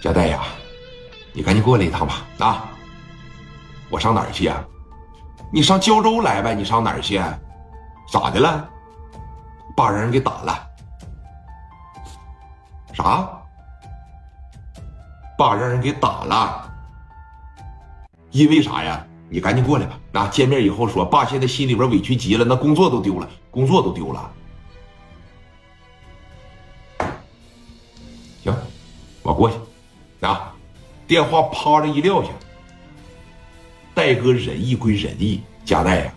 佳代呀，你赶紧过来一趟吧！啊，我上哪儿去呀？你上胶州来呗！你上哪儿去？咋的了？爸让人给打了？啥？爸让人给打了？因为啥呀？你赶紧过来吧！那见面以后说，爸现在心里边委屈极了，那工作都丢了，工作都丢了。行，我过去。啊，电话啪的一撂下。戴哥仁义归仁义，加代呀，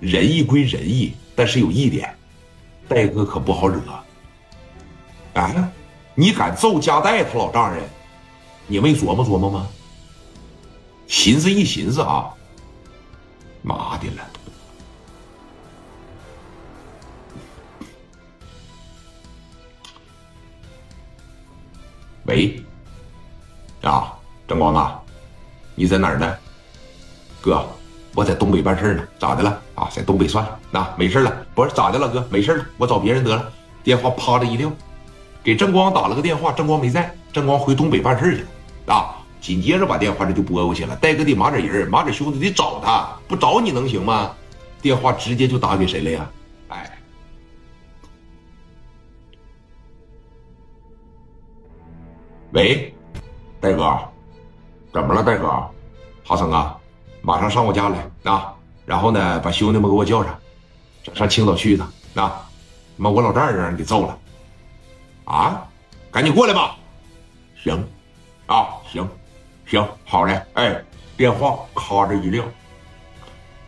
仁义归仁义，但是有一点，戴哥可不好惹。啊，你敢揍加代他老丈人，你没琢磨琢磨吗？寻思一寻思啊，妈的了！喂。啊，正光啊，你在哪儿呢？哥，我在东北办事呢，咋的了？啊，在东北算了，那没事了。不是咋的了，哥，没事了，我找别人得了。电话啪的一撂，给正光打了个电话，正光没在，正光回东北办事去了。啊，紧接着把电话这就拨过去了。戴哥得马点人，马点兄弟得找他，不找你能行吗？电话直接就打给谁了呀？哎，喂。戴哥，怎么了？戴哥，哈生啊，马上上我家来啊！然后呢，把兄弟们给我叫上，上青岛去一趟啊！妈，我老丈人让人给揍了，啊！赶紧过来吧！行，啊，行，行，好嘞！哎，电话咔这一撂，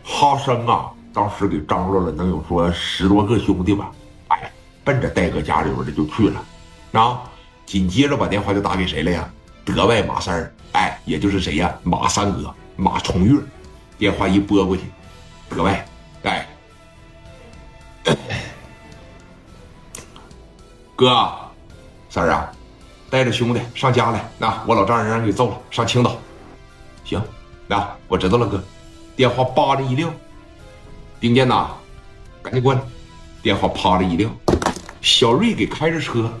哈生啊，当时给张罗了，能有说十多个兄弟吧？哎，奔着戴哥家里边的就去了，啊！紧接着把电话就打给谁了呀？德外马三儿，哎，也就是谁呀？马三哥，马重月，电话一拨过去，德外，哎，哥，三儿啊，带着兄弟上家来，那我老丈人让人给揍了，上青岛，行，那我知道了，哥，电话叭的一撂，丁健呐，赶紧过来，电话啪的一撂，小瑞给开着车，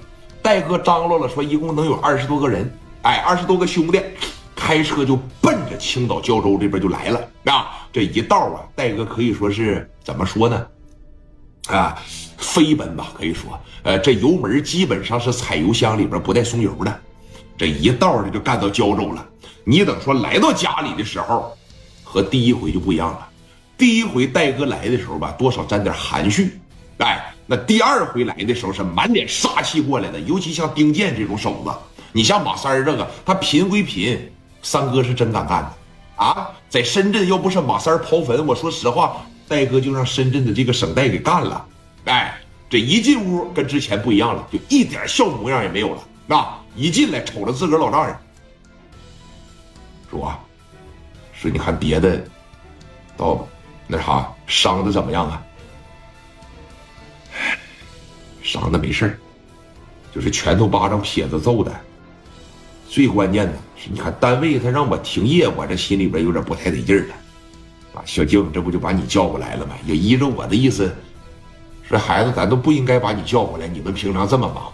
戴哥张罗了，说一共能有二十多个人。哎，二十多个兄弟开车就奔着青岛胶州这边就来了啊！这一道啊，戴哥可以说是怎么说呢？啊，飞奔吧，可以说，呃，这油门基本上是踩油箱里边不带松油的。这一道的就干到胶州了。你等说来到家里的时候，和第一回就不一样了。第一回戴哥来的时候吧，多少沾点含蓄。哎，那第二回来的时候是满脸杀气过来的，尤其像丁健这种手子。你像马三儿这个，他贫归贫，三哥是真敢干的啊！在深圳要不是马三儿刨坟，我说实话，戴哥就让深圳的这个省代给干了。哎，这一进屋跟之前不一样了，就一点笑模样也没有了。那一进来瞅着自个儿老丈人，说：“说你看别的，到那啥伤的怎么样啊？伤的没事就是拳头巴掌撇子揍的。”最关键的是，你看单位他让我停业，我这心里边有点不太得劲了。啊，小静，这不就把你叫过来了吗？也依着我的意思，说孩子，咱都不应该把你叫过来。你们平常这么忙。